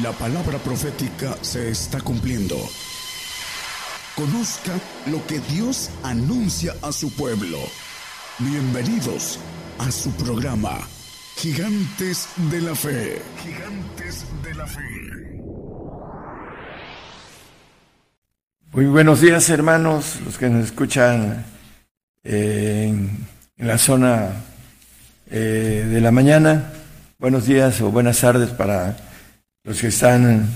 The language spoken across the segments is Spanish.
La palabra profética se está cumpliendo. Conozca lo que Dios anuncia a su pueblo. Bienvenidos a su programa, Gigantes de la Fe. Gigantes de la Fe. Muy buenos días hermanos, los que nos escuchan eh, en, la zona eh, de la mañana. Buenos días o buenas tardes para los que están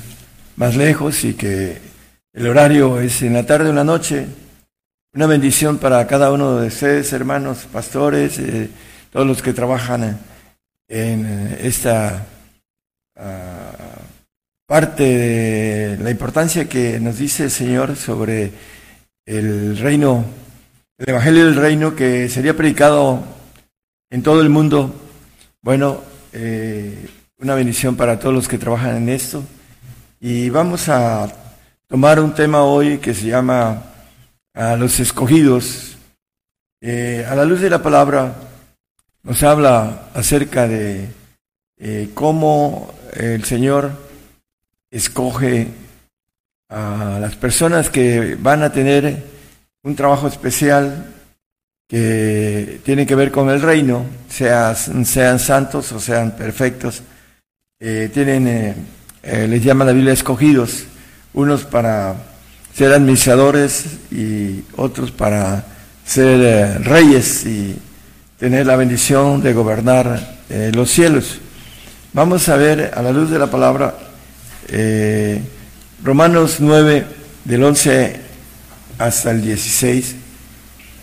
más lejos y que el horario es en la tarde o en la noche. Una bendición para cada uno de ustedes, hermanos, pastores, eh, todos los que trabajan en esta uh, parte de la importancia que nos dice el Señor sobre el reino, el Evangelio del Reino que sería predicado en todo el mundo. Bueno, eh, una bendición para todos los que trabajan en esto. Y vamos a tomar un tema hoy que se llama a los escogidos. Eh, a la luz de la palabra nos habla acerca de eh, cómo el Señor escoge a las personas que van a tener un trabajo especial que tiene que ver con el reino, sean, sean santos o sean perfectos eh, tienen, eh, eh, les llama la Biblia escogidos, unos para ser administradores y otros para ser reyes y tener la bendición de gobernar los cielos. Vamos a ver a la luz de la palabra Romanos 9 del 11 hasta el 16.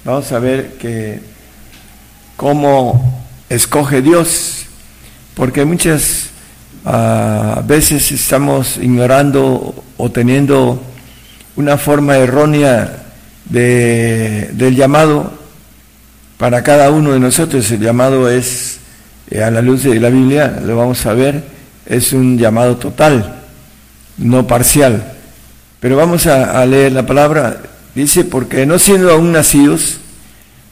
Vamos a ver que cómo escoge Dios, porque muchas a veces estamos ignorando o teniendo una forma errónea de, del llamado para cada uno de nosotros. El llamado es, eh, a la luz de la Biblia, lo vamos a ver, es un llamado total, no parcial. Pero vamos a, a leer la palabra. Dice, porque no siendo aún nacidos,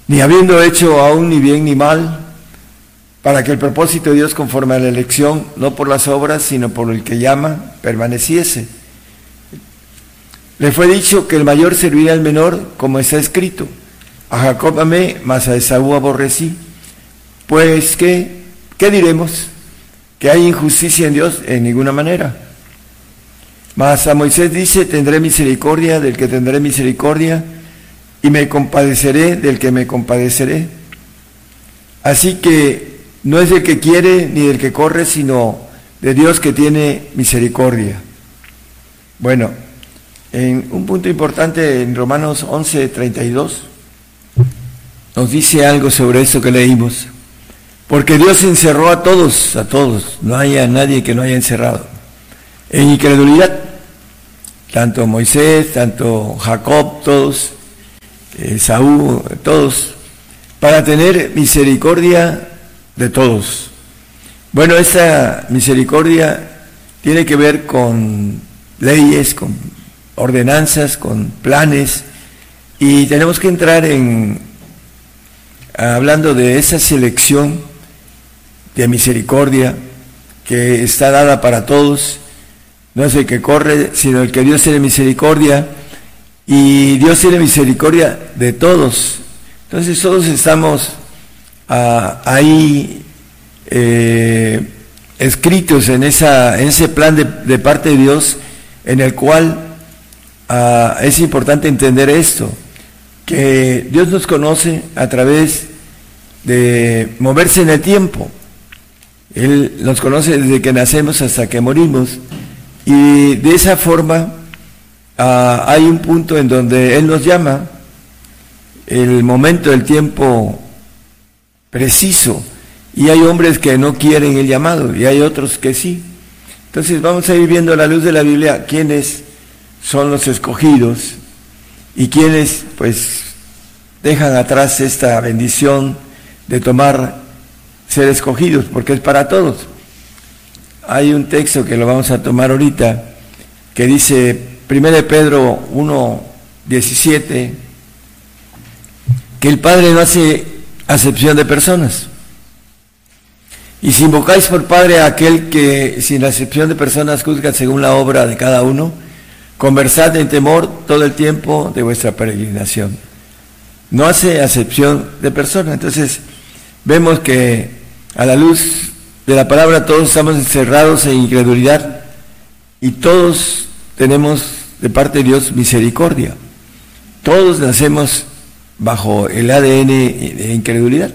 ni habiendo hecho aún ni bien ni mal, para que el propósito de Dios conforme a la elección, no por las obras, sino por el que llama, permaneciese. Le fue dicho que el mayor serviría al menor, como está escrito. A Jacob amé, mas a Esaú aborrecí. Pues, ¿qué, ¿qué diremos? ¿Que hay injusticia en Dios? En ninguna manera. Mas a Moisés dice, tendré misericordia del que tendré misericordia, y me compadeceré del que me compadeceré. Así que no es del que quiere ni del que corre, sino de Dios que tiene misericordia. Bueno, en un punto importante en Romanos 11, 32, nos dice algo sobre esto que leímos. Porque Dios encerró a todos, a todos, no haya nadie que no haya encerrado, en incredulidad, tanto Moisés, tanto Jacob, todos, eh, Saúl, todos, para tener misericordia de todos. Bueno, esa misericordia tiene que ver con leyes, con ordenanzas, con planes, y tenemos que entrar en, hablando de esa selección de misericordia que está dada para todos, no es el que corre, sino el que Dios tiene misericordia, y Dios tiene misericordia de todos. Entonces todos estamos ahí eh, escritos en, ese plan de, parte de Dios en el cual ah, es importante entender esto, que Dios nos conoce a través de moverse en el tiempo. Él nos conoce desde que nacemos hasta que morimos y de esa forma ah, hay un punto en donde Él nos llama, el momento del tiempo preciso. Y hay hombres que no quieren el llamado y hay otros que sí. Entonces vamos a ir viendo a la luz de la Biblia quiénes son los escogidos y quiénes pues dejan atrás esta bendición de tomar ser escogidos, porque es para todos. Hay un texto que lo vamos a tomar ahorita que dice 1 Pedro 1, 17, que el Padre no hace acepción de personas. Y si invocáis por Padre a aquel que sin la excepción de personas juzga según la obra de cada uno, conversad en temor todo el tiempo de vuestra peregrinación. No hace acepción de personas. Entonces vemos que a la luz de la palabra todos estamos encerrados en incredulidad y todos tenemos de parte de Dios misericordia. Todos nacemos bajo el ADN de incredulidad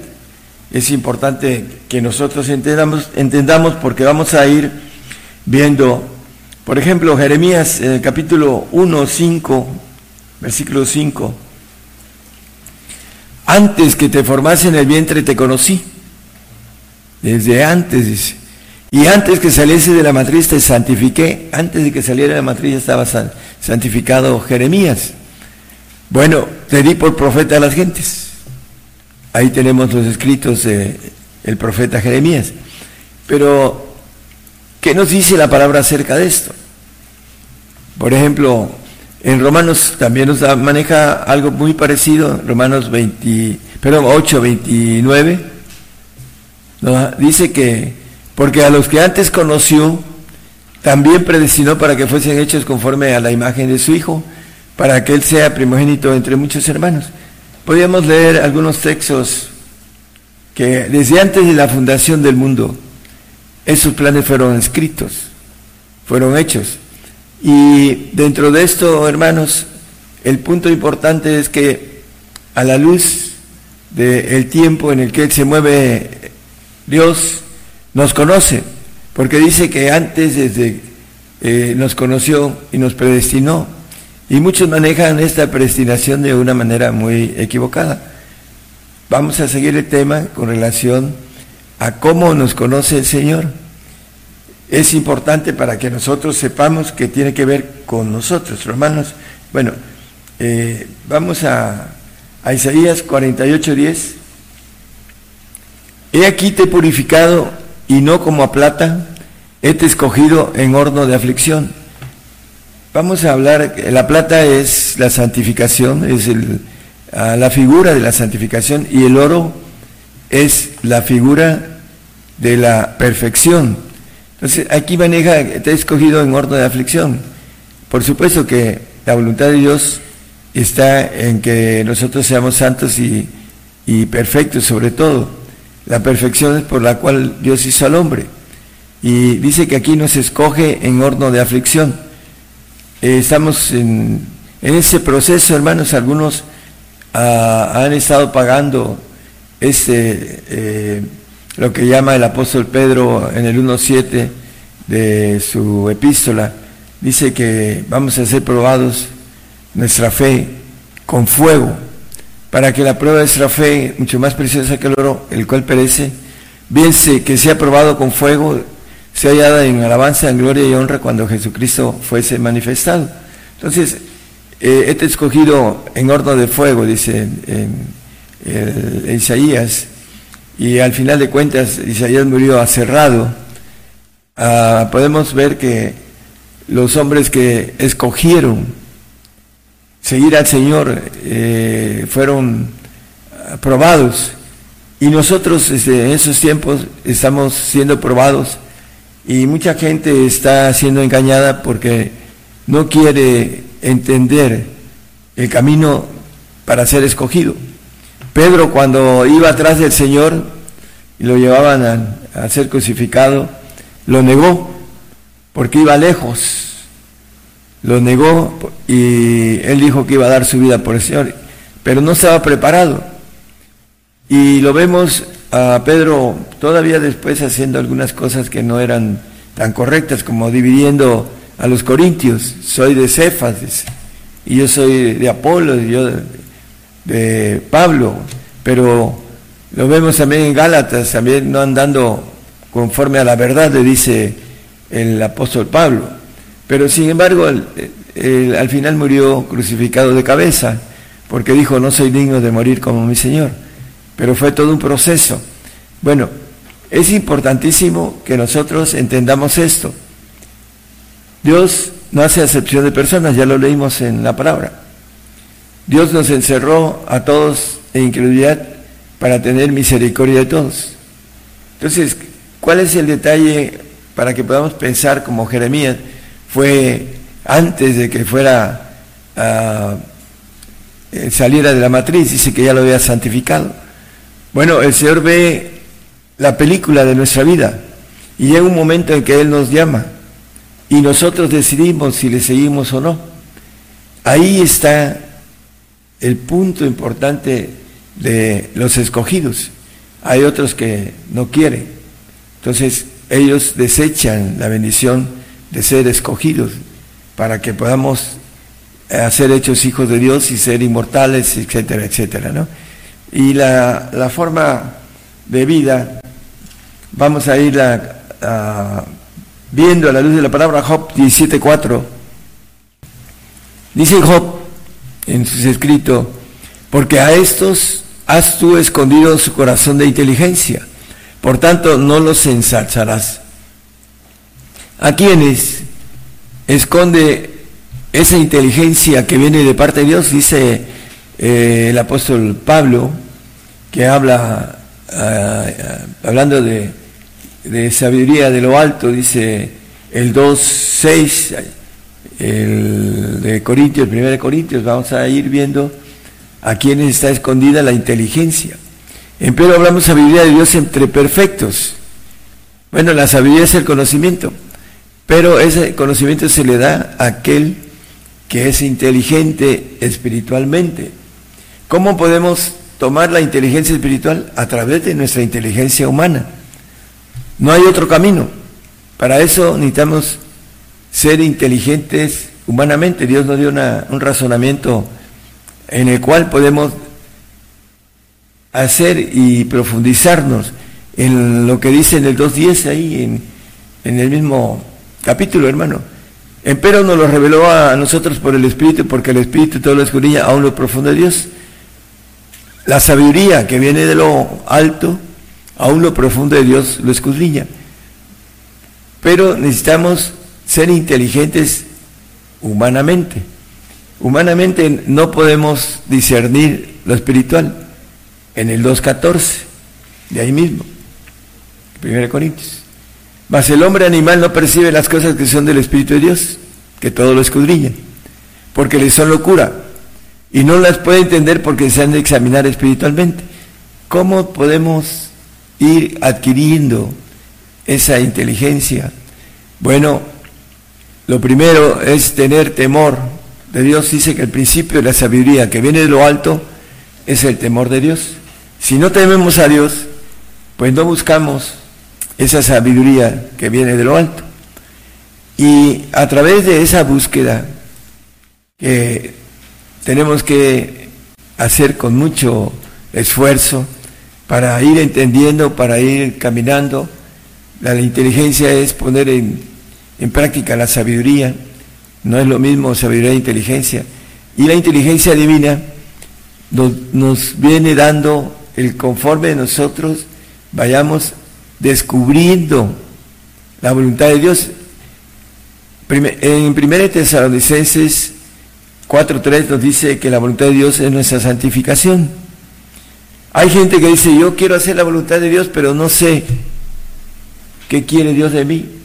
es importante que nosotros entendamos, entendamos porque vamos a ir viendo, por ejemplo, Jeremías capítulo 1, 5, versículo 5. Antes que te formase en el vientre te conocí. Desde antes, dice. Y antes que saliese de la matriz te santifiqué. Antes de que saliera de la matriz estaba santificado Jeremías. Bueno, te di por profeta a las gentes. Ahí tenemos los escritos del profeta Jeremías. Pero, ¿qué nos dice la palabra acerca de esto? Por ejemplo, en Romanos también nos maneja algo muy parecido, Romanos 20, perdón, 8, 29, dice que, porque a los que antes conoció, también predestinó para que fuesen hechos conforme a la imagen de su Hijo, para que Él sea primogénito entre muchos hermanos. Podríamos leer algunos textos que desde antes de la fundación del mundo, esos planes fueron escritos, fueron hechos. Y dentro de esto, hermanos, el punto importante es que a la luz del tiempo en el que se mueve Dios, nos conoce, porque dice que antes desde eh, nos conoció y nos predestinó y muchos manejan esta predestinación de una manera muy equivocada. Vamos a seguir el tema con relación a cómo nos conoce el Señor. Es importante para que nosotros sepamos que tiene que ver con nosotros, hermanos. Bueno, eh, vamos a, a Isaías 48, 10. He aquí te he purificado y no como a plata, he te escogido en horno de aflicción Vamos a hablar, la plata es la santificación, es la figura de la santificación y el oro es la figura de la perfección. Entonces, aquí maneja, está escogido en orden de aflicción. Por supuesto que la voluntad de Dios está en que nosotros seamos santos y, y perfectos sobre todo. La perfección es por la cual Dios hizo al hombre. Y dice que aquí nos escoge en horno de aflicción. Eh, estamos en, ese proceso, hermanos, algunos ah, han estado pagando este, eh, lo que llama el apóstol Pedro en el 1.7 de su epístola, dice que vamos a ser probados nuestra fe con fuego, para que la prueba de nuestra fe, mucho más preciosa que el oro, el cual perece, bien que sea probado con fuego, se hallada en alabanza, en gloria y honra cuando Jesucristo fuese manifestado. Entonces, eh, este escogido en horno de fuego, dice en, Isaías, y al final de cuentas Isaías murió aserrado. Ah, podemos ver que los hombres que escogieron seguir al Señor eh, fueron probados y nosotros desde en esos tiempos estamos siendo probados y mucha gente está siendo engañada porque no quiere entender el camino para ser escogido. Pedro cuando iba atrás del Señor y lo llevaban a, ser crucificado, lo negó porque iba lejos. Lo negó y él dijo que iba a dar su vida por el Señor, pero no estaba preparado. Y lo vemos a Pedro todavía después haciendo algunas cosas que no eran tan correctas como dividiendo a los corintios, soy de Cefas, y yo soy de Apolo, y yo de, Pablo, pero lo vemos también en Gálatas, también no andando conforme a la verdad, le dice el apóstol Pablo. Pero sin embargo, al final murió crucificado de cabeza, porque dijo, no soy digno de morir como mi Señor pero fue todo un proceso. Bueno, es importantísimo que nosotros entendamos esto. Dios no hace acepción de personas, ya lo leímos en la palabra. Dios nos encerró a todos en incredulidad para tener misericordia de todos. Entonces, ¿cuál es el detalle para que podamos pensar como Jeremías? Fue antes de que fuera uh, saliera de la matriz, dice que ya lo había santificado. Bueno, el Señor ve la película de nuestra vida y llega un momento en que Él nos llama y nosotros decidimos si le seguimos o no. Ahí está el punto importante de los escogidos. Hay otros que no quieren. Entonces ellos desechan la bendición de ser escogidos para que podamos ser hechos hijos de Dios y ser inmortales, etcétera, etcétera, ¿no? Y la, la forma de vida, vamos a ir viendo a la luz de la palabra Job 17.4. Dice Job en sus escritos, porque a estos has tú escondido su corazón de inteligencia, por tanto no los ensalzarás. ¿A quienes esconde esa inteligencia que viene de parte de Dios? Dice eh, el apóstol Pablo, que habla, ah, ah, hablando de, de, sabiduría de lo alto, dice el 2.6, el de Corintios, el 1 de Corintios, vamos a ir viendo a quienes está escondida la inteligencia. Pero hablamos sabiduría de Dios entre perfectos. Bueno, la sabiduría es el conocimiento, pero ese conocimiento se le da a aquel que es inteligente espiritualmente. ¿Cómo podemos tomar la inteligencia espiritual? A través de nuestra inteligencia humana. No hay otro camino. Para eso necesitamos ser inteligentes humanamente. Dios nos dio un razonamiento en el cual podemos hacer y profundizarnos en lo que dice en el 2.10 ahí, en, el mismo capítulo, hermano. Empero nos lo reveló a nosotros por el Espíritu, porque el Espíritu todo lo escudriña aún lo profundo de Dios. La sabiduría que viene de lo alto, aún lo profundo de Dios lo escudriña. Pero necesitamos ser inteligentes humanamente. Humanamente no podemos discernir lo espiritual. En el 2.14, de ahí mismo, 1 Corintios. Mas el hombre animal no percibe las cosas que son del Espíritu de Dios, que todo lo escudriña, porque le son locura, y no las puede entender porque se han de examinar espiritualmente. ¿Cómo podemos ir adquiriendo esa inteligencia? Bueno, lo primero es tener temor de Dios dice que el principio de la sabiduría que viene de lo alto es el temor de Dios. Si no tememos a Dios, pues no buscamos esa sabiduría que viene de lo alto. Y a través de esa búsqueda que tenemos que hacer con mucho esfuerzo para ir entendiendo, para ir caminando, la inteligencia es poner en, en práctica la sabiduría no es lo mismo sabiduría e inteligencia. Y la inteligencia divina nos, viene dando el conforme nosotros vayamos descubriendo la voluntad de Dios. En 1 Tesalonicenses 4.3 nos dice que la voluntad de Dios es nuestra santificación. Hay gente que dice, yo quiero hacer la voluntad de Dios, pero no sé qué quiere Dios de mí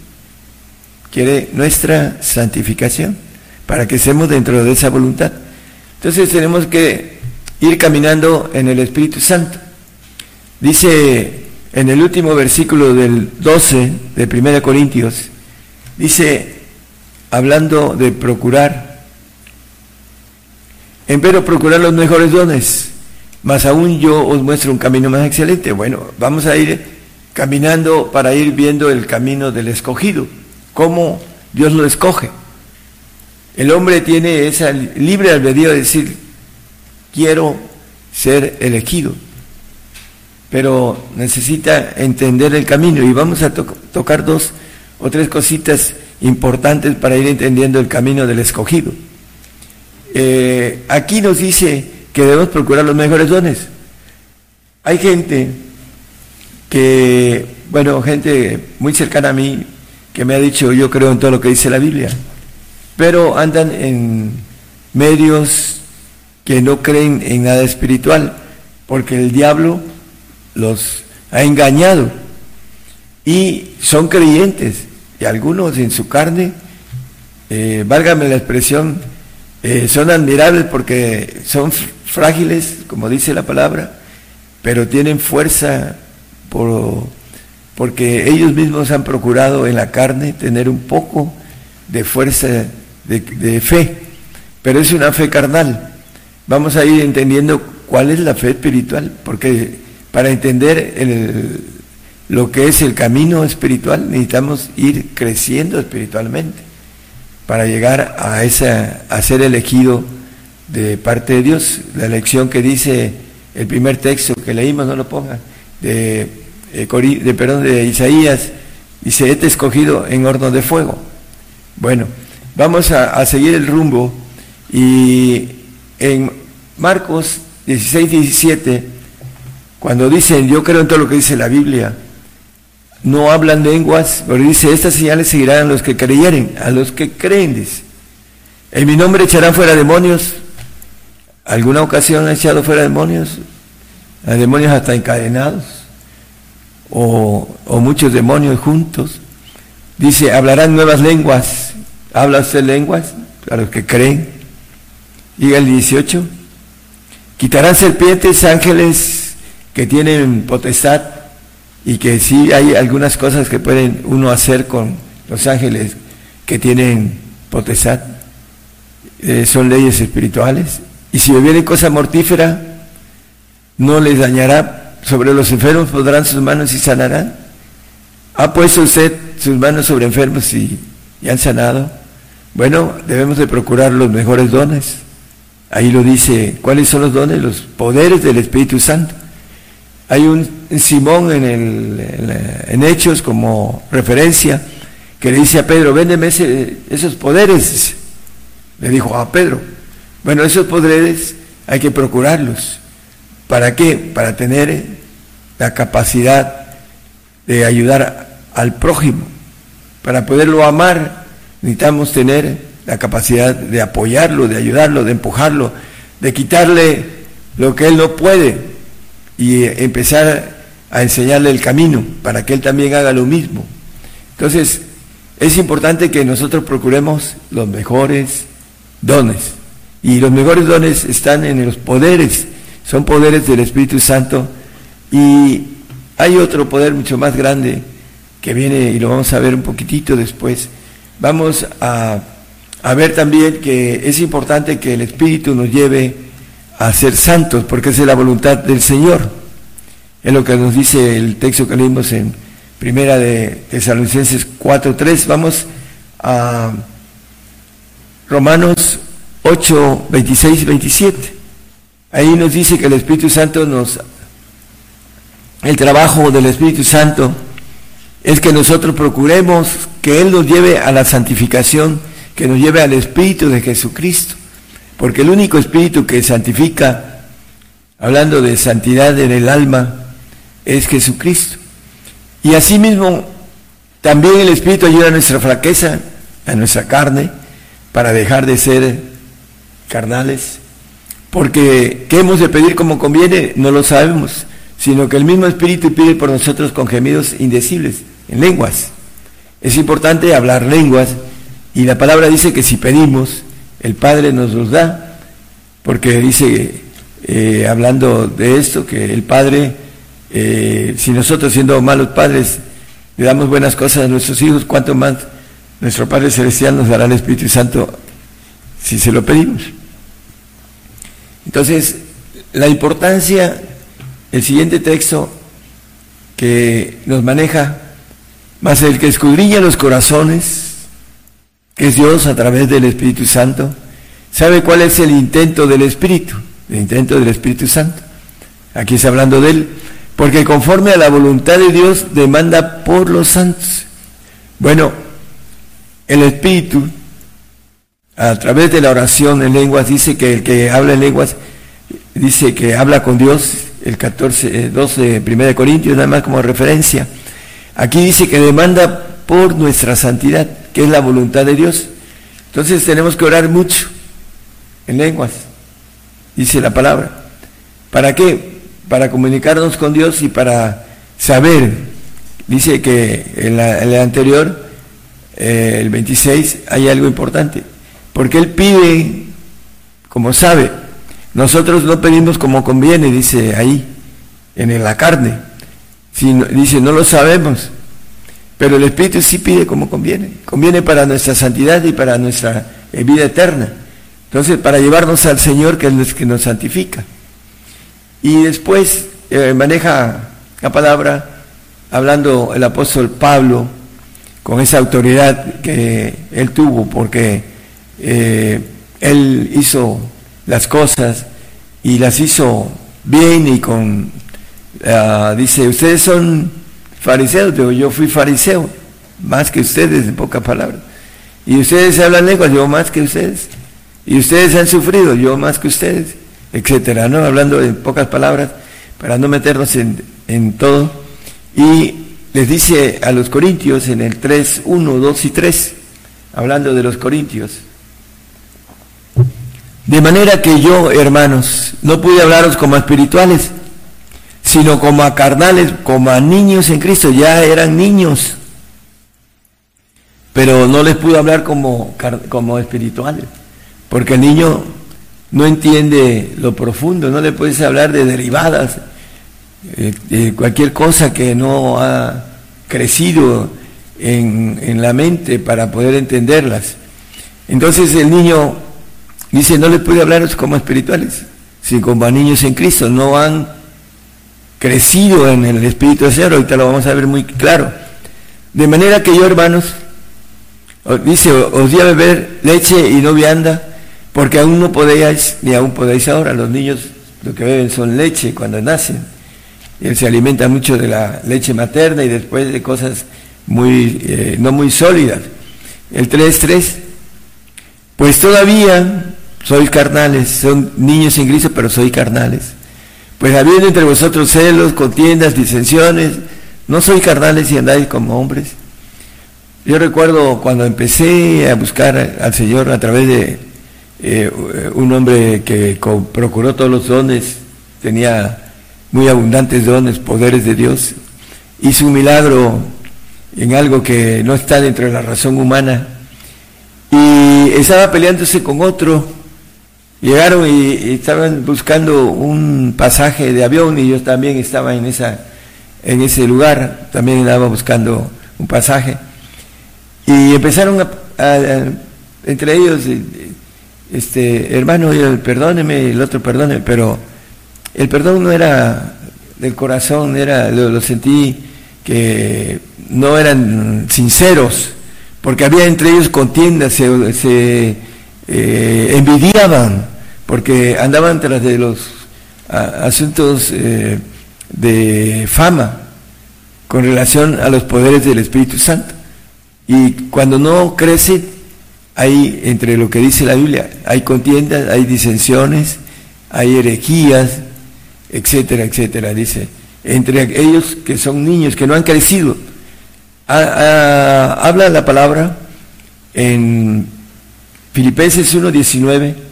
quiere nuestra santificación, para que estemos dentro de esa voluntad. Entonces tenemos que ir caminando en el Espíritu Santo. Dice en el último versículo del 12 de 1 Corintios, dice, hablando de procurar, empero procurar los mejores dones, más aún yo os muestro un camino más excelente. Bueno, vamos a ir caminando para ir viendo el camino del escogido cómo Dios lo escoge. El hombre tiene esa libre albedrío de decir, quiero ser elegido, pero necesita entender el camino y vamos a tocar dos o tres cositas importantes para ir entendiendo el camino del escogido. Eh, aquí nos dice que debemos procurar los mejores dones. Hay gente que, bueno, gente muy cercana a mí, que me ha dicho yo creo en todo lo que dice la Biblia, pero andan en medios que no creen en nada espiritual, porque el diablo los ha engañado. y son creyentes, y algunos en su carne, eh, válgame la expresión, eh, son admirables porque son frágiles, como dice la palabra, pero tienen fuerza por, porque ellos mismos han procurado en la carne tener un poco de fuerza de, fe, pero es una fe carnal. Vamos a ir entendiendo cuál es la fe espiritual, porque para entender lo que es el camino espiritual, necesitamos ir creciendo espiritualmente para llegar a, esa, a ser elegido de parte de Dios. La elección que dice el primer texto que leímos, no lo ponga, de, eh, de, perdón, de Isaías, dice, este escogido en horno de fuego. Bueno, vamos a, a seguir el rumbo y en Marcos 16, 17, cuando dicen, yo creo en todo lo que dice la Biblia, no hablan lenguas, pero dice, estas señales seguirán a los que creyeren, a los que creen, dice. En mi nombre echarán fuera demonios. ¿Alguna ocasión han echado fuera demonios? A demonios hasta encadenados. O, o muchos demonios juntos. Dice, hablarán nuevas lenguas. ¿Habla usted lenguas? A los que creen. Diga el 18. Quitarán serpientes, ángeles que tienen potestad y que sí hay algunas cosas que pueden uno hacer con los ángeles que tienen potestad, eh, son leyes espirituales, y si bebieren cosa mortífera, no les dañará, sobre los enfermos podrán sus manos y sanarán. ¿Ha puesto usted sus manos sobre enfermos y, y han sanado? Bueno, debemos de procurar los mejores dones. Ahí lo dice, ¿cuáles son los dones? Los poderes del Espíritu Santo. Hay un Simón en, Hechos como referencia que le dice a Pedro, véndeme esos poderes. Le dijo a Pedro, bueno, esos poderes hay que procurarlos. ¿Para qué? Para tener la capacidad de ayudar al prójimo. Para poderlo amar necesitamos tener la capacidad de apoyarlo, de ayudarlo, de empujarlo, de quitarle lo que él no puede y empezar a enseñarle el camino para que él también haga lo mismo. Entonces, es importante que nosotros procuremos los mejores dones. Y los mejores dones están en los poderes, son poderes del Espíritu Santo. Y hay otro poder mucho más grande que viene y lo vamos a ver un poquitito después. Vamos a, a ver también que es importante que el Espíritu nos lleve a ser santos, porque esa es la voluntad del Señor. Es lo que nos dice el texto que leímos en Primera de Tesalonicenses 4.3. Vamos a Romanos 8, 26 y 27. Ahí nos dice que el Espíritu Santo nos... El trabajo del Espíritu Santo es que nosotros procuremos que Él nos lleve a la santificación, que nos lleve al Espíritu de Jesucristo porque el único espíritu que santifica, hablando de santidad en el alma, es Jesucristo. Y asimismo, también el espíritu ayuda a nuestra flaqueza, a nuestra carne, para dejar de ser carnales. Porque ¿qué hemos de pedir como conviene? No lo sabemos, sino que el mismo espíritu pide por nosotros con gemidos indecibles, en lenguas. Es importante hablar lenguas y la palabra dice que si pedimos, el Padre nos los da, porque dice, eh, hablando de esto, que el Padre, eh, si nosotros siendo malos padres le damos buenas cosas a nuestros hijos, ¿cuánto más nuestro Padre Celestial nos dará el Espíritu Santo si se lo pedimos? Entonces, la importancia, el siguiente texto que nos maneja, más el que escudriña los corazones, es Dios a través del Espíritu Santo, sabe cuál es el intento del Espíritu, el intento del Espíritu Santo. Aquí está hablando de él, porque conforme a la voluntad de Dios demanda por los santos. Bueno, el Espíritu, a través de la oración en lenguas, dice que el que habla en lenguas, dice que habla con Dios, el 14, 12, 1 Corintios, nada más como referencia. Aquí dice que demanda por nuestra santidad que es la voluntad de Dios. Entonces tenemos que orar mucho en lenguas, dice la palabra. ¿Para qué? Para comunicarnos con Dios y para saber dice que en, el anterior, eh, el 26, hay algo importante, porque él pide como sabe. Nosotros no pedimos como conviene, dice ahí, en la carne. dice, no lo sabemos, pero el Espíritu sí pide como conviene. Conviene para nuestra santidad y para nuestra eh, vida eterna. Entonces, para llevarnos al Señor que es que nos santifica. Y después eh, maneja la palabra hablando el apóstol Pablo con esa autoridad que él tuvo, porque eh, él hizo las cosas y las hizo bien y con, ah, dice, ustedes son fariseos, pero yo fui fariseo, más que ustedes, en pocas palabras. Y ustedes hablan lenguas, yo más que ustedes. Y ustedes han sufrido, yo más que ustedes, etcétera, ¿no? Hablando en pocas palabras, para no meternos en, en todo. Y les dice a los corintios en el 3, 1, 2 y 3, hablando de los corintios, de manera que yo, hermanos, no pude hablaros como espirituales, sino como a carnales, como a niños en Cristo. Ya eran niños, pero no les pude hablar como, como espirituales, porque el niño no entiende lo profundo, no le puedes hablar de derivadas, eh, de cualquier cosa que no ha crecido en, en la mente para poder entenderlas. Entonces el niño Dice, no les puede hablar como espirituales, sino como a niños en Cristo. No han crecido en el Espíritu de Señor. Ahorita lo vamos a ver muy claro. De manera que yo, hermanos, dice, os di a beber leche y no vianda, porque aún no podéis, ni aún podéis ahora. Los niños lo que beben son leche cuando nacen. Él se alimenta mucho de la leche materna y después de cosas muy, eh, no muy sólidas. El 3.3, pues todavía sois carnales, son niños en Cristo, pero soy carnales. Pues habiendo entre vosotros celos, contiendas, disensiones, no sois carnales y andáis como hombres. Yo recuerdo cuando empecé a buscar al Señor a través de eh, un hombre que procuró todos los dones, tenía muy abundantes dones, poderes de Dios, hizo un milagro en algo que no está dentro de la razón humana y estaba peleándose con otro Llegaron y, estaban buscando un pasaje de avión y yo también estaba en, esa, en ese lugar, también estaba buscando un pasaje. Y empezaron a, entre ellos, este, hermano, perdóneme, el otro perdóneme, pero el perdón no era del corazón, era, lo, sentí que no eran sinceros, porque había entre ellos contiendas, se, eh, envidiaban porque andaban tras de los asuntos eh, de fama con relación a los poderes del Espíritu Santo. Y cuando no crece, hay, entre lo que dice la Biblia, hay contiendas, hay disensiones, hay herejías, etcétera, etcétera, dice. Entre ellos que son niños, que no han crecido. habla la palabra en Filipenses 1.19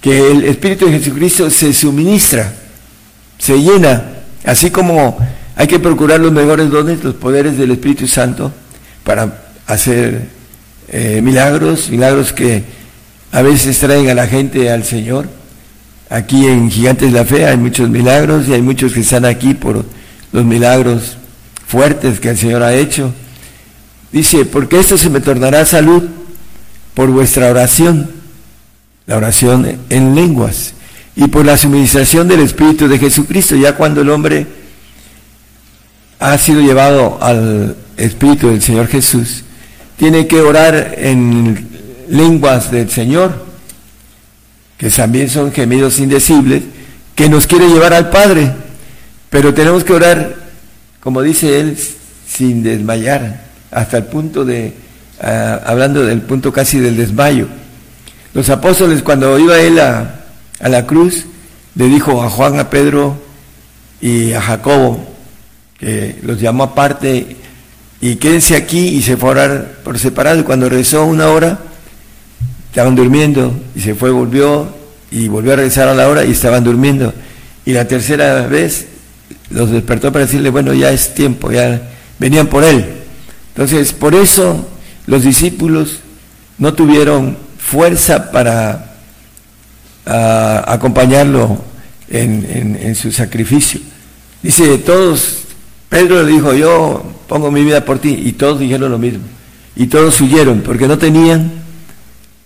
que el Espíritu de Jesucristo se suministra, se llena, así como hay que procurar los mejores dones, los poderes del Espíritu Santo para hacer eh, milagros, milagros que a veces traen a la gente al Señor. Aquí en Gigantes de la Fe hay muchos milagros y hay muchos que están aquí por los milagros fuertes que el Señor ha hecho. Dice, porque esto se me tornará salud por vuestra oración la oración en lenguas y por la suministración del Espíritu de Jesucristo, ya cuando el hombre ha sido llevado al Espíritu del Señor Jesús, tiene que orar en lenguas del Señor, que también son gemidos indecibles, que nos quiere llevar al Padre, pero tenemos que orar, como dice él, sin desmayar, hasta el punto de, ah, hablando del punto casi del desmayo los apóstoles, cuando iba él a, la cruz, le dijo a Juan, a Pedro y a Jacobo, que los llamó aparte, y quédense aquí y se fue a orar por separado. Y cuando regresó una hora, estaban durmiendo, y se fue, volvió, y volvió a regresar a la hora y estaban durmiendo. Y la tercera vez los despertó para decirle, bueno, ya es tiempo, ya venían por él. Entonces, por eso los discípulos no tuvieron fuerza para acompañarlo en, en, su sacrificio. Dice, todos, Pedro le dijo, yo pongo mi vida por ti, y todos dijeron lo mismo. Y todos huyeron, porque no tenían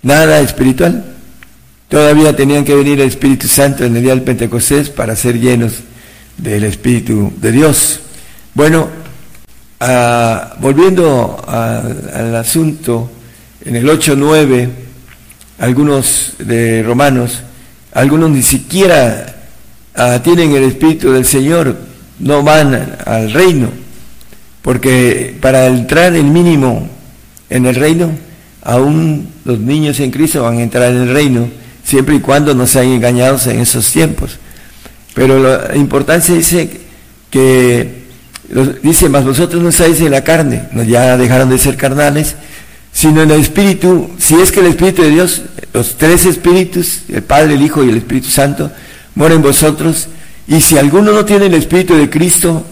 nada espiritual. Todavía tenían que venir el Espíritu Santo en el día del Pentecostés para ser llenos del Espíritu de Dios. Bueno, ah, volviendo al asunto, en el 8-9, algunos de Romanos, algunos ni siquiera ah, tienen el Espíritu del Señor, no van al reino, porque para entrar el mínimo en el reino, aún los niños en Cristo van a entrar en el reino, siempre y cuando no sean engañados en esos tiempos. Pero la importancia dice que, dice, más vosotros no estáis en la carne, ya dejaron de ser carnales, sino en el Espíritu, si es que el Espíritu de Dios, los tres Espíritus, el Padre, el Hijo y el Espíritu Santo, moran en vosotros, y si alguno no tiene el Espíritu de Cristo,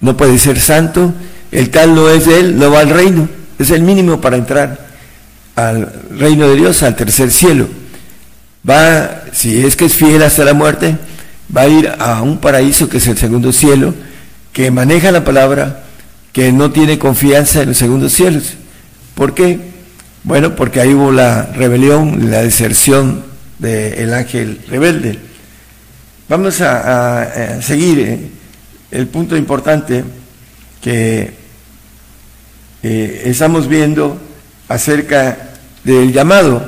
no puede ser santo, el tal no es de él, no va al reino, es el mínimo para entrar al reino de Dios, al tercer cielo. Va, si es que es fiel hasta la muerte, va a ir a un paraíso que es el segundo cielo, que maneja la palabra, que no tiene confianza en los segundos cielos. ¿Por qué? Bueno, porque ahí hubo la rebelión, la deserción del ángel rebelde. Vamos a, seguir eh, el punto importante que eh, estamos viendo acerca del llamado.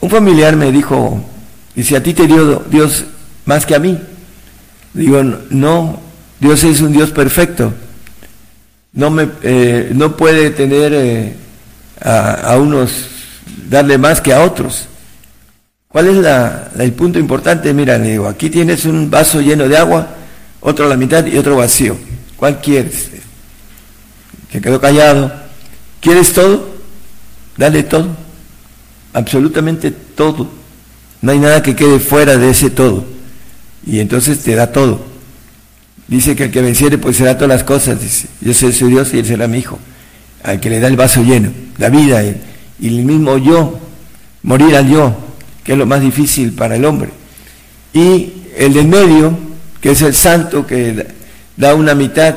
un familiar me dijo, dice, a ti te dio Dios más que a mí. Digo, no, Dios es un Dios perfecto no, me, eh, no puede tener eh, a, unos, darle más que a otros. ¿Cuál es el punto importante? Mira, le digo, aquí tienes un vaso lleno de agua, otro a la mitad y otro vacío. ¿Cuál quieres? Que quedó callado. ¿Quieres todo? Dale todo. Absolutamente todo. No hay nada que quede fuera de ese todo. Y entonces te da todo. Dice que el que venciere pues será todas las cosas. Dice, yo soy su Dios y él será mi hijo. Al que le da el vaso lleno, la vida y, el mismo yo, morir al yo, que es lo más difícil para el hombre. Y el del medio, que es el santo que da una mitad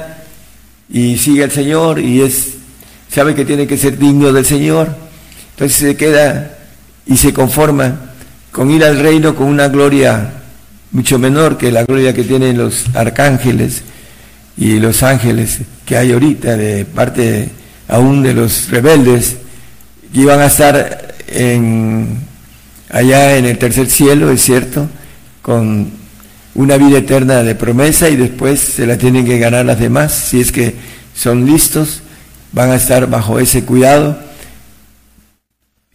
y sigue al Señor y es sabe que tiene que ser digno del Señor. Entonces se queda y se conforma con ir al reino con una gloria mucho menor que la gloria que tienen los arcángeles y los ángeles que hay ahorita de parte aún de los rebeldes que iban a estar en, allá en el tercer cielo, es cierto, con una vida eterna de promesa y después se la tienen que ganar las demás, si es que son listos, van a estar bajo ese cuidado.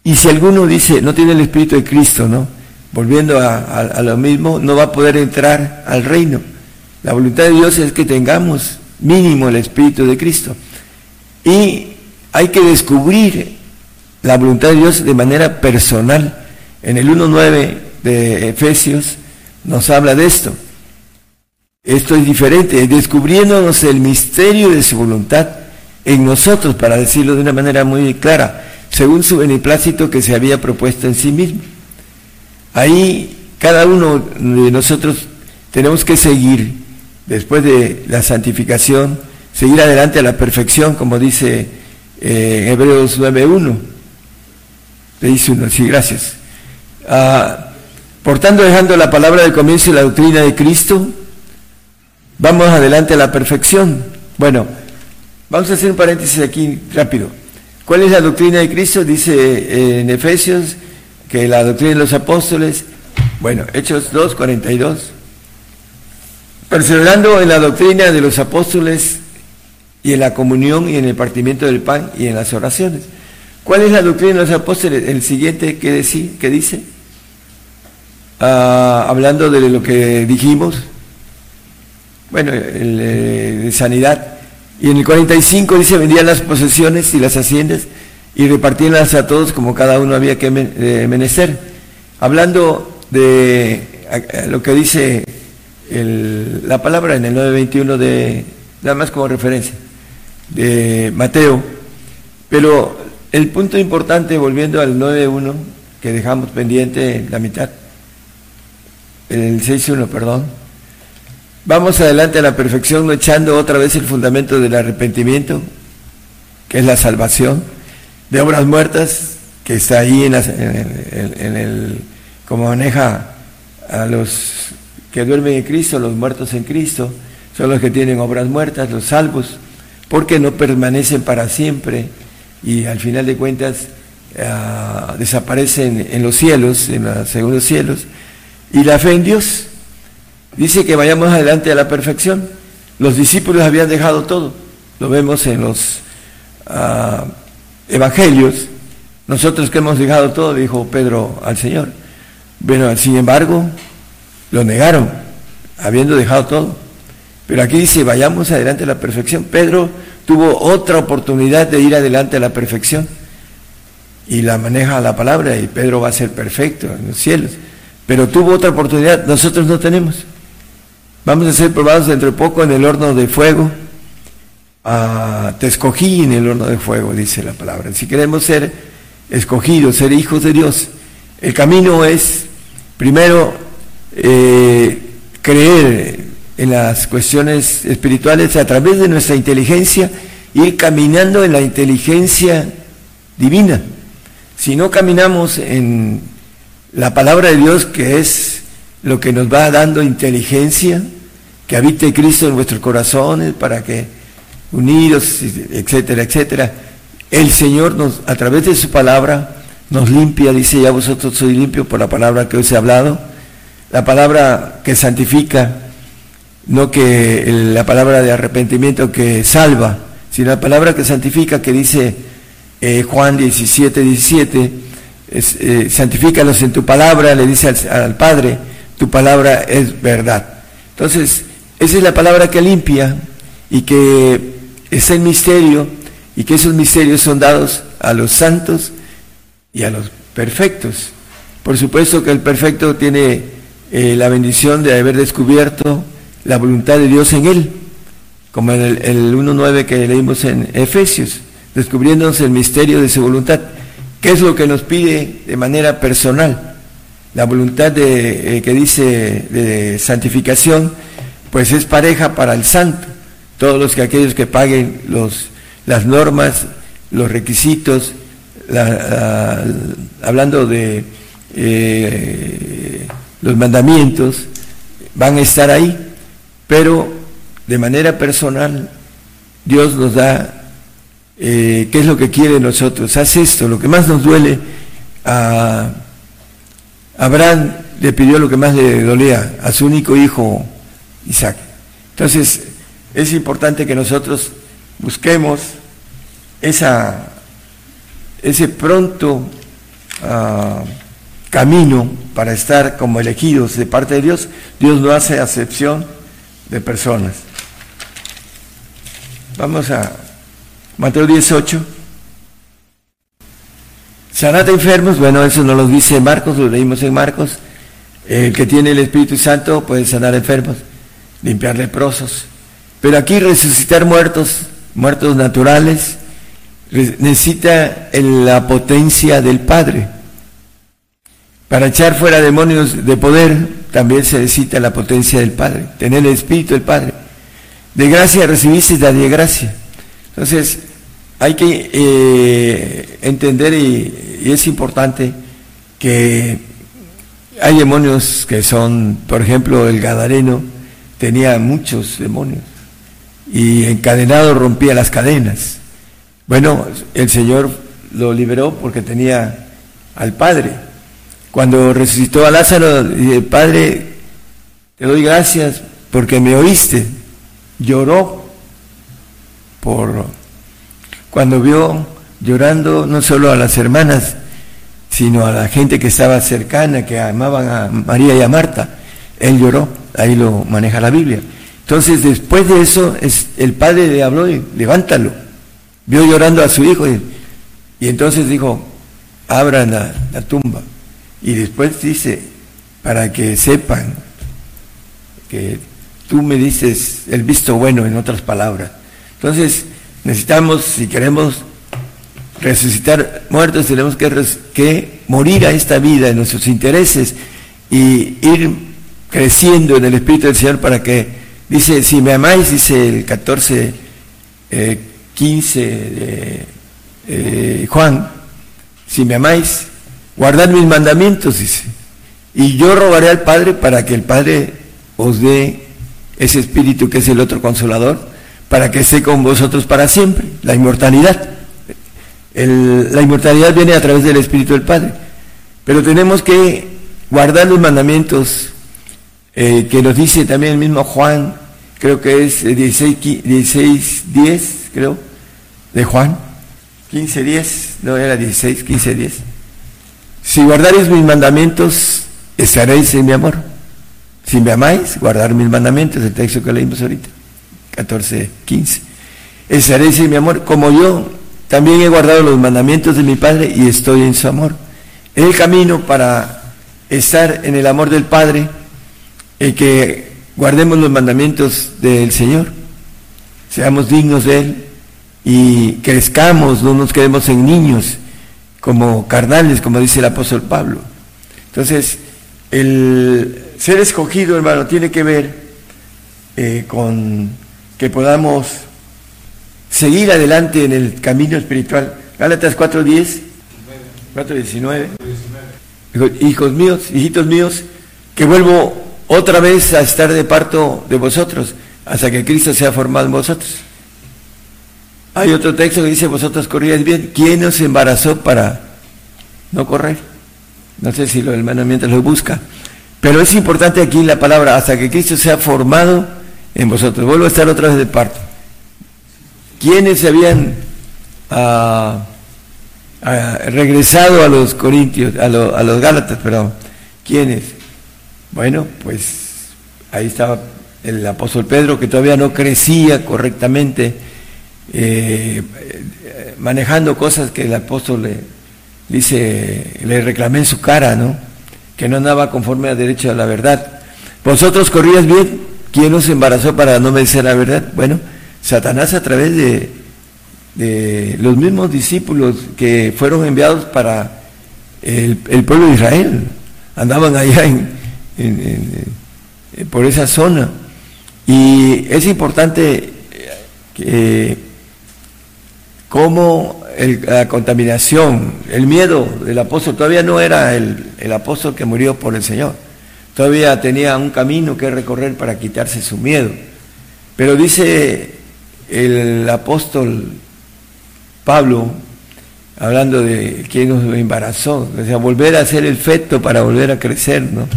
Y si alguno dice, no tiene el Espíritu de Cristo, ¿no? Volviendo a, lo mismo, no va a poder entrar al reino. La voluntad de Dios es que tengamos mínimo el Espíritu de Cristo. Y hay que descubrir la voluntad de Dios de manera personal. En el 1.9 de Efesios nos habla de esto. Esto es diferente, descubriéndonos el misterio de su voluntad en nosotros, para decirlo de una manera muy clara, según su beneplácito que se había propuesto en sí mismo. Ahí cada uno de nosotros tenemos que seguir, después de la santificación, seguir adelante a la perfección, como dice eh, Hebreos 9.1. Le dice uno, sí, gracias. Ah, por tanto, dejando la palabra del comienzo y la doctrina de Cristo, vamos adelante a la perfección. Bueno, vamos a hacer un paréntesis aquí rápido. ¿Cuál es la doctrina de Cristo? Dice eh, en Efesios que la doctrina de los apóstoles, bueno, Hechos 2, 42, perseverando en la doctrina de los apóstoles y en la comunión y en el partimiento del pan y en las oraciones. ¿Cuál es la doctrina de los apóstoles? El siguiente que, dice, ah, hablando de lo que dijimos, bueno, eh, de sanidad. Y en el 45 dice, vendían las posesiones y las haciendas y repartirlas a todos como cada uno había que eh, menester. Hablando de lo que dice la palabra en el 9.21 de, nada más como referencia, de Mateo. Pero el punto importante, volviendo al 9.1, que dejamos pendiente la mitad, el 6.1, perdón, vamos adelante a la perfección, echando otra vez el fundamento del arrepentimiento, que es la salvación, de obras muertas, que está ahí en, en el, como maneja a los que duermen en Cristo, los muertos en Cristo, son los que tienen obras muertas, los salvos, porque no permanecen para siempre y al final de cuentas ah, desaparecen en los cielos, en los segundos cielos. Y la fe en Dios dice que vayamos adelante a la perfección. Los discípulos habían dejado todo, lo vemos en los ah, evangelios. Nosotros que hemos dejado todo, dijo Pedro al Señor. Bueno, sin embargo, lo negaron, habiendo dejado todo. Pero aquí dice, vayamos adelante a la perfección. Pedro tuvo otra oportunidad de ir adelante a la perfección. Y la maneja la palabra y Pedro va a ser perfecto en los cielos. Pero tuvo otra oportunidad, nosotros no tenemos. Vamos a ser probados dentro de poco en el horno de fuego. Ah, te escogí en el horno de fuego, dice la palabra. Si queremos ser escogidos, ser hijos de Dios, el camino es primero eh, creer en las cuestiones espirituales a través de nuestra inteligencia, ir caminando en la inteligencia divina. Si no caminamos en la palabra de Dios, que es lo que nos va dando inteligencia, que habite Cristo en vuestros corazones para que unidos, etcétera, etcétera, el Señor nos, a través de su palabra, nos limpia, dice ya vosotros sois limpios por la palabra que os he hablado, la palabra que santifica, no que la palabra de arrepentimiento que salva, sino la palabra que santifica, que dice eh, Juan 17, 17, es, eh, santifícalos en tu palabra, le dice al, Padre, tu palabra es verdad. Entonces, esa es la palabra que limpia y que es el misterio y que esos misterios son dados a los santos y a los perfectos. Por supuesto que el perfecto tiene eh, la bendición de haber descubierto la voluntad de Dios en él, como en el, el 1.9 que leímos en Efesios, descubriéndonos el misterio de su voluntad. ¿Qué es lo que nos pide de manera personal? La voluntad eh, que dice de santificación, pues es pareja para el santo. Todos los que aquellos que paguen los, las normas, los requisitos, hablando de eh, los mandamientos van a estar ahí, pero de manera personal Dios nos da eh, qué es lo que quiere nosotros. Haz esto, lo que más nos duele. A Abraham le pidió lo que más le dolía a su único hijo Isaac. Entonces es importante que nosotros busquemos ese pronto uh, camino para estar como elegidos de parte de Dios, Dios no hace acepción de personas. Vamos a Mateo 18. Sanate enfermos, bueno, eso no lo dice Marcos, lo leímos en Marcos. El que tiene el Espíritu Santo puede sanar enfermos, limpiar leprosos. Pero aquí resucitar muertos, muertos naturales, necesita la potencia del Padre. Para echar fuera demonios de poder también se necesita la potencia del Padre, tener el Espíritu del Padre. De gracia recibiste la de gracia. Entonces, hay que eh, entender y, y, es importante que hay demonios que son, por ejemplo, el Gadareno tenía muchos demonios y encadenado rompía las cadenas. Bueno, el Señor lo liberó porque tenía al Padre cuando resucitó a Lázaro, el Padre, te doy gracias porque me oíste. Lloró por cuando vio llorando no solo a las hermanas, sino a la gente que estaba cercana, que amaban a María y a Marta. Él lloró, ahí lo maneja la Biblia. Entonces, después de eso, es, el padre le habló y levántalo. Vio llorando a su hijo y, entonces dijo, abran la tumba. Y después dice, para que sepan que tú me dices el visto bueno, en otras palabras. Entonces, necesitamos, si queremos resucitar muertos, tenemos que, que morir a esta vida, en nuestros intereses, y ir creciendo en el Espíritu del Señor para que, dice, si me amáis, dice el 14, 15 eh, de eh, Juan, si me amáis, guardad mis mandamientos, dice, y yo robaré al Padre para que el Padre os dé ese Espíritu que es el otro consolador, para que esté con vosotros para siempre, la inmortalidad. la inmortalidad viene a través del Espíritu del Padre, pero tenemos que guardar los mandamientos eh, que nos dice también el mismo Juan, creo que es 16, 16 10, creo, de Juan, 15, 10, no era 16, 15, 10. Si guardaréis mis mandamientos, estaréis en mi amor. Si me amáis, guardar mis mandamientos, el texto que leímos ahorita, 14, 15. Estaréis en mi amor, como yo también he guardado los mandamientos de mi Padre y estoy en su amor. el camino para estar en el amor del Padre, que guardemos los mandamientos del Señor, seamos dignos de Él y crezcamos, no nos quedemos en niños como carnales, como dice el apóstol Pablo. Entonces, el ser escogido, hermano, tiene que ver eh, con que podamos seguir adelante en el camino espiritual. Gálatas 4.10, 4.19. Hijos míos, hijitos míos, que vuelvo otra vez a estar de parto de vosotros, hasta que Cristo sea formado en vosotros. Hay otro texto que dice, vosotros corríais bien. ¿Quién os embarazó para no correr? No sé si lo del mientras lo busca. Pero es importante aquí la palabra, hasta que Cristo sea formado en vosotros. Vuelvo a estar otra vez de parto. ¿Quiénes se habían ah, ah, regresado a los Corintios, a, a los Gálatas, perdón? ¿Quiénes? Bueno, pues ahí estaba el apóstol Pedro, que todavía no crecía correctamente, eh, manejando cosas que el apóstol le dice, le reclamé en su cara, ¿no? Que no andaba conforme a derecho a la verdad. Vosotros corrías bien, ¿quién os embarazó para no merecer la verdad? Bueno, Satanás a través de, de los mismos discípulos que fueron enviados para el, el pueblo de Israel, andaban allá en, por esa zona. Y es importante que como la contaminación, el miedo del apóstol, todavía no era el, el, apóstol que murió por el Señor, todavía tenía un camino que recorrer para quitarse su miedo. Pero dice el apóstol Pablo, hablando de quien nos embarazó, o sea, volver a ser el feto para volver a crecer, ¿no?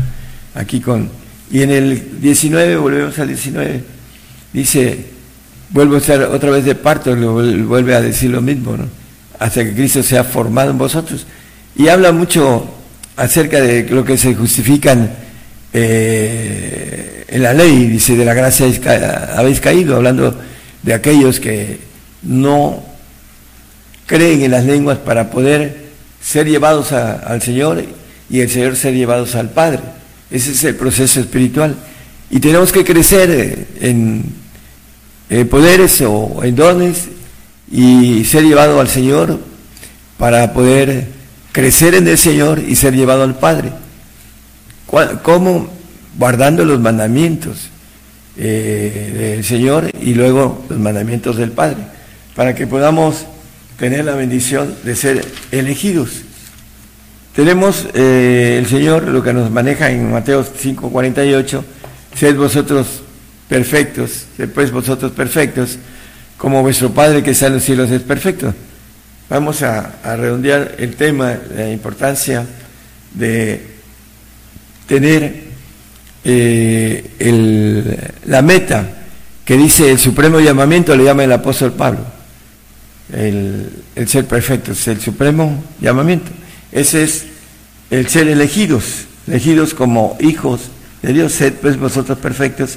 Aquí con... Y en el 19, volvemos al 19, dice, vuelvo a estar otra vez de parto, vuelve a decir lo mismo, ¿no? hasta que Cristo sea formado en vosotros. Y habla mucho acerca de lo que se justifican eh, en la ley, dice, de la gracia habéis caído, hablando de aquellos que no creen en las lenguas para poder ser llevados al Señor y el Señor ser llevados al Padre. Ese es el proceso espiritual. Y tenemos que crecer eh, en, poderes o en dones y ser llevado al Señor para poder crecer en el Señor y ser llevado al Padre. ¿Cómo? Guardando los mandamientos eh, del Señor y luego los mandamientos del Padre, para que podamos tener la bendición de ser elegidos. Tenemos eh, el Señor lo que nos maneja en Mateo 5:48, sed vosotros perfectos, sed pues vosotros perfectos, como vuestro Padre que está en los cielos es perfecto. Vamos a, redondear el tema, la importancia de tener eh, la meta que dice el supremo llamamiento, le llama el apóstol Pablo, el, el ser perfecto, es el supremo llamamiento. Ese es el ser elegidos, elegidos como hijos de Dios, sed pues vosotros perfectos.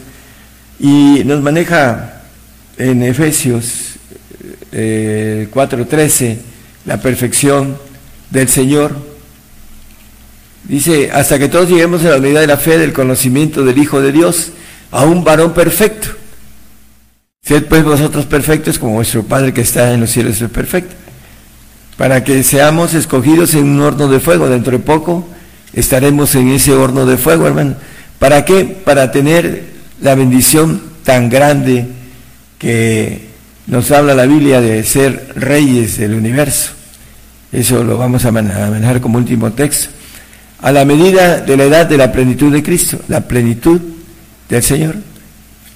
Y nos maneja en Efesios 4:13 eh, la perfección del Señor. Dice, hasta que todos lleguemos a la unidad de la fe, del conocimiento del Hijo de Dios, a un varón perfecto. Sed pues vosotros perfectos como vuestro Padre que está en los cielos es perfecto. Para que seamos escogidos en un horno de fuego. Dentro de poco estaremos en ese horno de fuego, hermano. ¿Para qué? Para tener la bendición tan grande que nos habla la Biblia de ser reyes del universo. Eso lo vamos a manejar como último texto. A la medida de la edad de la plenitud de Cristo, la plenitud del Señor.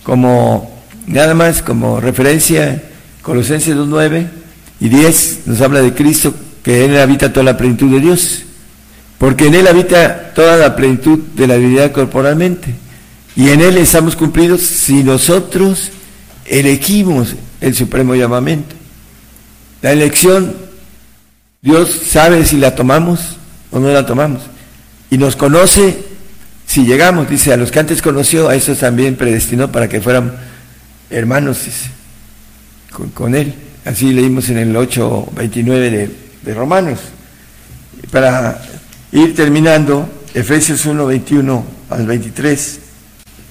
Como, nada más como referencia, Colosenses 2, 9 y 10 nos habla de Cristo, que en él habita toda la plenitud de Dios. Porque en él habita toda la plenitud de la divinidad corporalmente. Y en él estamos cumplidos si nosotros elegimos el supremo llamamiento. La elección, Dios sabe si la tomamos o no la tomamos. Y nos conoce si llegamos, dice, a los que antes conoció, a esos también predestinó para que fueran hermanos con, Él. Así leímos en el 8.29 de, de Romanos. Para ir terminando, Efesios 1, 21 al 23.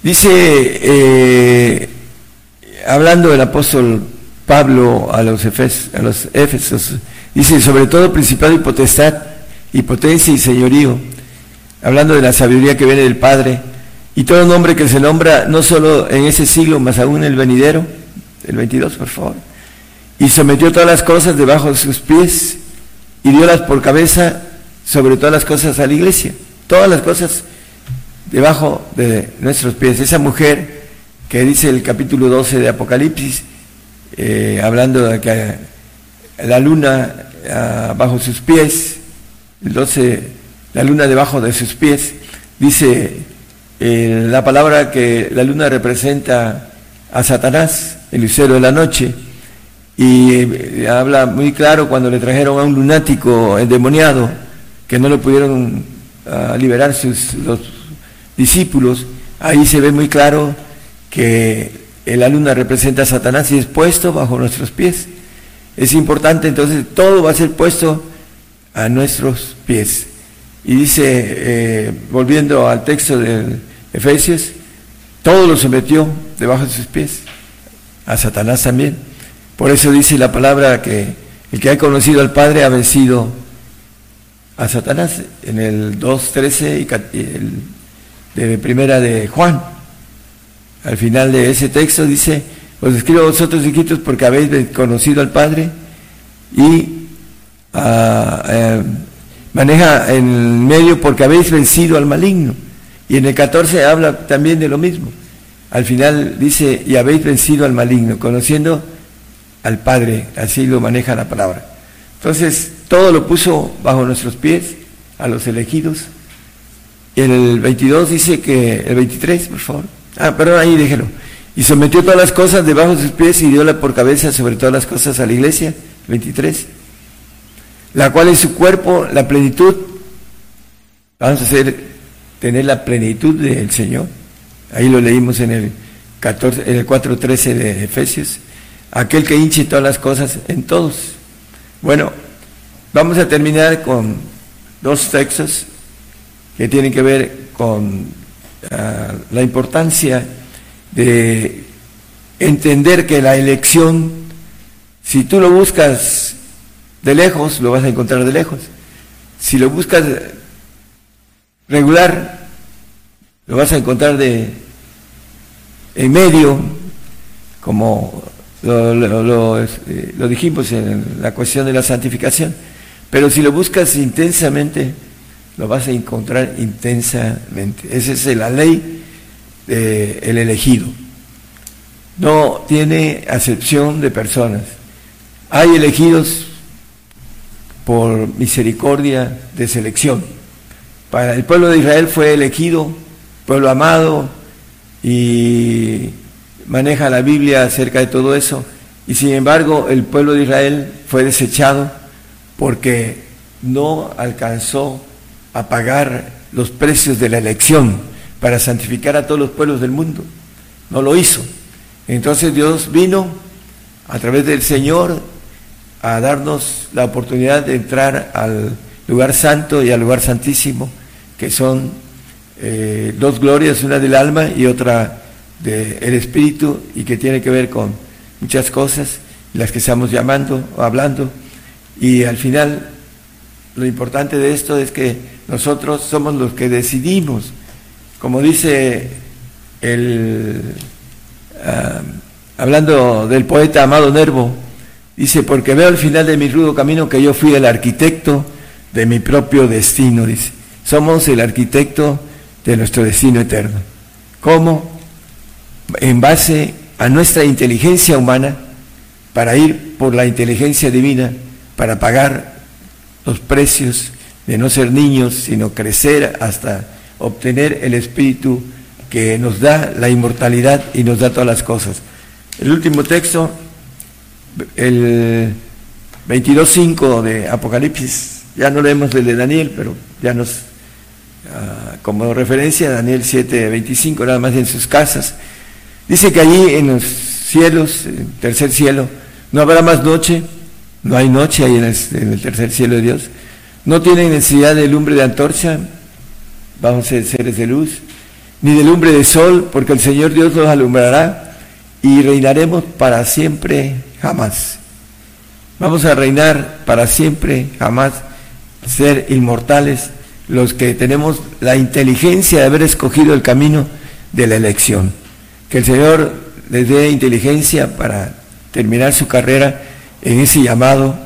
Dice, eh, hablando del apóstol Pablo a los, a los Éfesos, dice, sobre todo principado y potestad, y potencia y señorío, hablando de la sabiduría que viene del Padre, y todo nombre que se nombra no solo en ese siglo, más aún el venidero, el 22, por favor, y sometió todas las cosas debajo de sus pies, y diolas por cabeza sobre todas las cosas a la iglesia, todas las cosas debajo de nuestros pies. Esa mujer que dice el capítulo 12 de Apocalipsis, eh, hablando de que la luna ah, bajo sus pies, el 12, la luna debajo de sus pies, dice eh, la palabra que la luna representa a Satanás, el lucero de la noche, y eh, habla muy claro cuando le trajeron a un lunático endemoniado, que no lo pudieron ah, liberar sus los discípulos, ahí se ve muy claro que la luna representa a Satanás y es puesto bajo nuestros pies. Es importante, entonces todo va a ser puesto a nuestros pies. Y dice, eh, volviendo al texto de Efesios, todo lo sometió debajo de sus pies, a Satanás también. Por eso dice la palabra que el que ha conocido al Padre ha vencido a Satanás en el 2.13 y el de primera de Juan al final de ese texto dice, os escribo a vosotros hijitos porque habéis conocido al Padre y ah, eh, maneja en medio porque habéis vencido al maligno. Y en el 14 habla también de lo mismo. Al final dice, y habéis vencido al maligno, conociendo al Padre, así lo maneja la palabra. Entonces, todo lo puso bajo nuestros pies, a los elegidos. El 22 dice que, el 23, por favor. Ah, perdón, ahí déjelo. Y sometió todas las cosas debajo de sus pies y dio por cabeza sobre todas las cosas a la iglesia. 23. La cual es su cuerpo, la plenitud. Vamos a hacer, tener la plenitud del Señor. Ahí lo leímos en el, 14, en el 4.13 de Efesios. Aquel que hinche todas las cosas en todos. Bueno, vamos a terminar con dos textos que tienen que ver con la importancia de entender que la elección, si tú lo buscas de lejos, lo vas a encontrar de lejos. Si lo buscas regular, lo vas a encontrar de en medio, como este, lo dijimos en la cuestión de la santificación. Pero si lo buscas intensamente, lo vas a encontrar intensamente. Esa es la ley del elegido. No tiene acepción de personas. Hay elegidos por misericordia de selección. Para el pueblo de Israel fue elegido, pueblo amado, y maneja la Biblia acerca de todo eso. Y sin embargo, el pueblo de Israel fue desechado porque no alcanzó a pagar los precios de la elección para santificar a todos los pueblos del mundo. No lo hizo. Entonces Dios vino a través del Señor a darnos la oportunidad de entrar al lugar santo y al lugar santísimo que son eh, dos glorias, una del alma y otra del espíritu, y que tiene que ver con muchas cosas, las que estamos llamando o hablando, y al final lo importante de esto es que nosotros somos los que decidimos, como dice el, ah, hablando del poeta Amado Nervo, dice, porque veo al final de mi rudo camino que yo fui el arquitecto de mi propio destino, dice, somos el arquitecto de nuestro destino eterno. ¿Cómo? En base a nuestra inteligencia humana, para ir por la inteligencia divina, para pagar los precios de no ser niños, sino crecer hasta obtener el espíritu que nos da la inmortalidad y nos da todas las cosas. El último texto, el 22.5 de Apocalipsis, ya no leemos el de Daniel, pero ya nos, ah, como referencia, Daniel 7.25, nada más en sus casas, dice que allí en los cielos, en el tercer cielo, no habrá más noche, no hay noche ahí en el, tercer cielo de Dios. No tienen necesidad de lumbre de antorcha, vamos a ser seres de luz, ni de lumbre de sol, porque el Señor Dios los alumbrará y reinaremos para siempre jamás. Vamos a reinar para siempre jamás, ser inmortales los que tenemos la inteligencia de haber escogido el camino de la elección. Que el Señor les dé inteligencia para terminar su carrera en ese llamado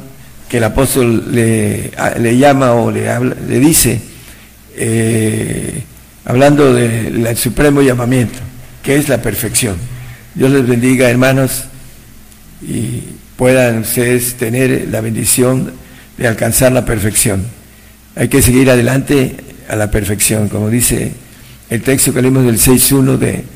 que el apóstol le, llama o le, habla, le dice, eh, hablando del supremo llamamiento, que es la perfección. Dios les bendiga, hermanos, y puedan ustedes tener la bendición de alcanzar la perfección. Hay que seguir adelante a la perfección, como dice el texto que leímos del 6.1 de